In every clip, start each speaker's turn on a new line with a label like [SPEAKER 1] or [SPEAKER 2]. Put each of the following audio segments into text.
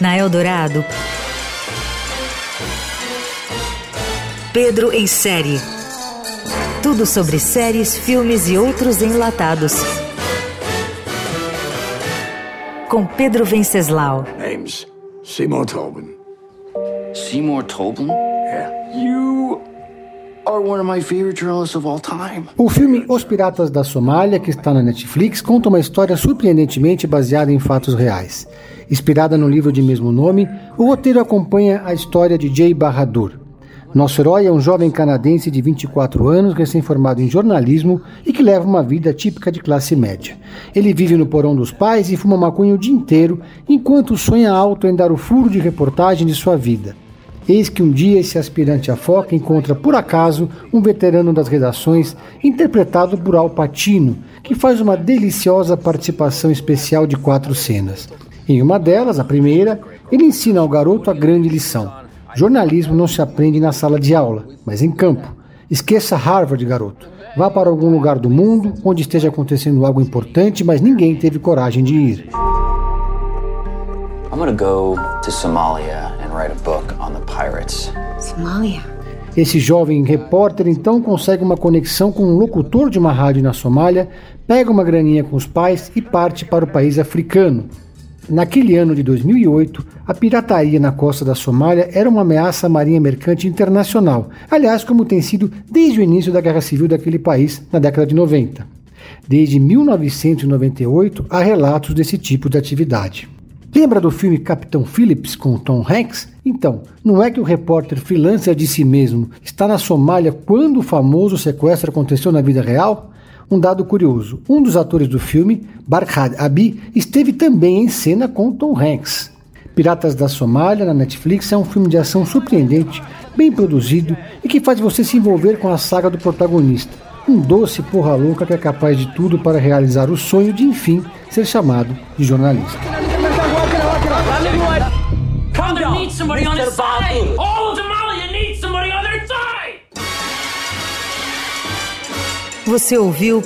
[SPEAKER 1] Na Eldorado, Pedro em série. Tudo sobre séries, filmes e outros enlatados. Com Pedro Venceslau.
[SPEAKER 2] Name's Seymour Tobin.
[SPEAKER 3] Seymour Tobin?
[SPEAKER 2] Yeah.
[SPEAKER 3] You
[SPEAKER 4] O filme Os Piratas da Somália, que está na Netflix, conta uma história surpreendentemente baseada em fatos reais. Inspirada no livro de mesmo nome, o roteiro acompanha a história de Jay Bahadur. Nosso herói é um jovem canadense de 24 anos, recém-formado em jornalismo e que leva uma vida típica de classe média. Ele vive no porão dos pais e fuma maconha o dia inteiro, enquanto sonha alto em dar o furo de reportagem de sua vida. Eis que um dia esse aspirante a foca encontra por acaso um veterano das redações, interpretado por Al Pacino, que faz uma deliciosa participação especial de quatro cenas. Em uma delas, a primeira, ele ensina ao garoto a grande lição: jornalismo não se aprende na sala de aula, mas em campo. Esqueça Harvard, garoto. Vá para algum lugar do mundo onde esteja acontecendo algo importante, mas ninguém teve coragem de ir.
[SPEAKER 3] I'm gonna go to Somalia and write a book on the pirates.
[SPEAKER 5] Somalia.
[SPEAKER 4] Esse jovem repórter então consegue uma conexão com um locutor de uma rádio na Somália, pega uma graninha com os pais e parte para o país africano, Naquele ano de 2008, a pirataria na costa da Somália era uma ameaça à marinha mercante internacional, aliás, como tem sido desde o início da Guerra Civil daquele país, na década de 90. Desde 1998 há relatos desse tipo de atividade. Lembra do filme Capitão Phillips com Tom Hanks? Então, não é que o repórter freelancer de si mesmo está na Somália quando o famoso sequestro aconteceu na vida real? Um dado curioso: um dos atores do filme, Barkhad Abi, esteve também em cena com Tom Hanks. Piratas da Somália, na Netflix, é um filme de ação surpreendente, bem produzido e que faz você se envolver com a saga do protagonista. Um doce porra louca que é capaz de tudo para realizar o sonho de, enfim, ser chamado de jornalista.
[SPEAKER 1] Você ouviu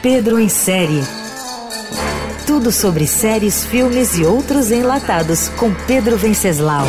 [SPEAKER 1] Pedro em série. Tudo sobre séries, filmes e outros enlatados com Pedro Venceslau.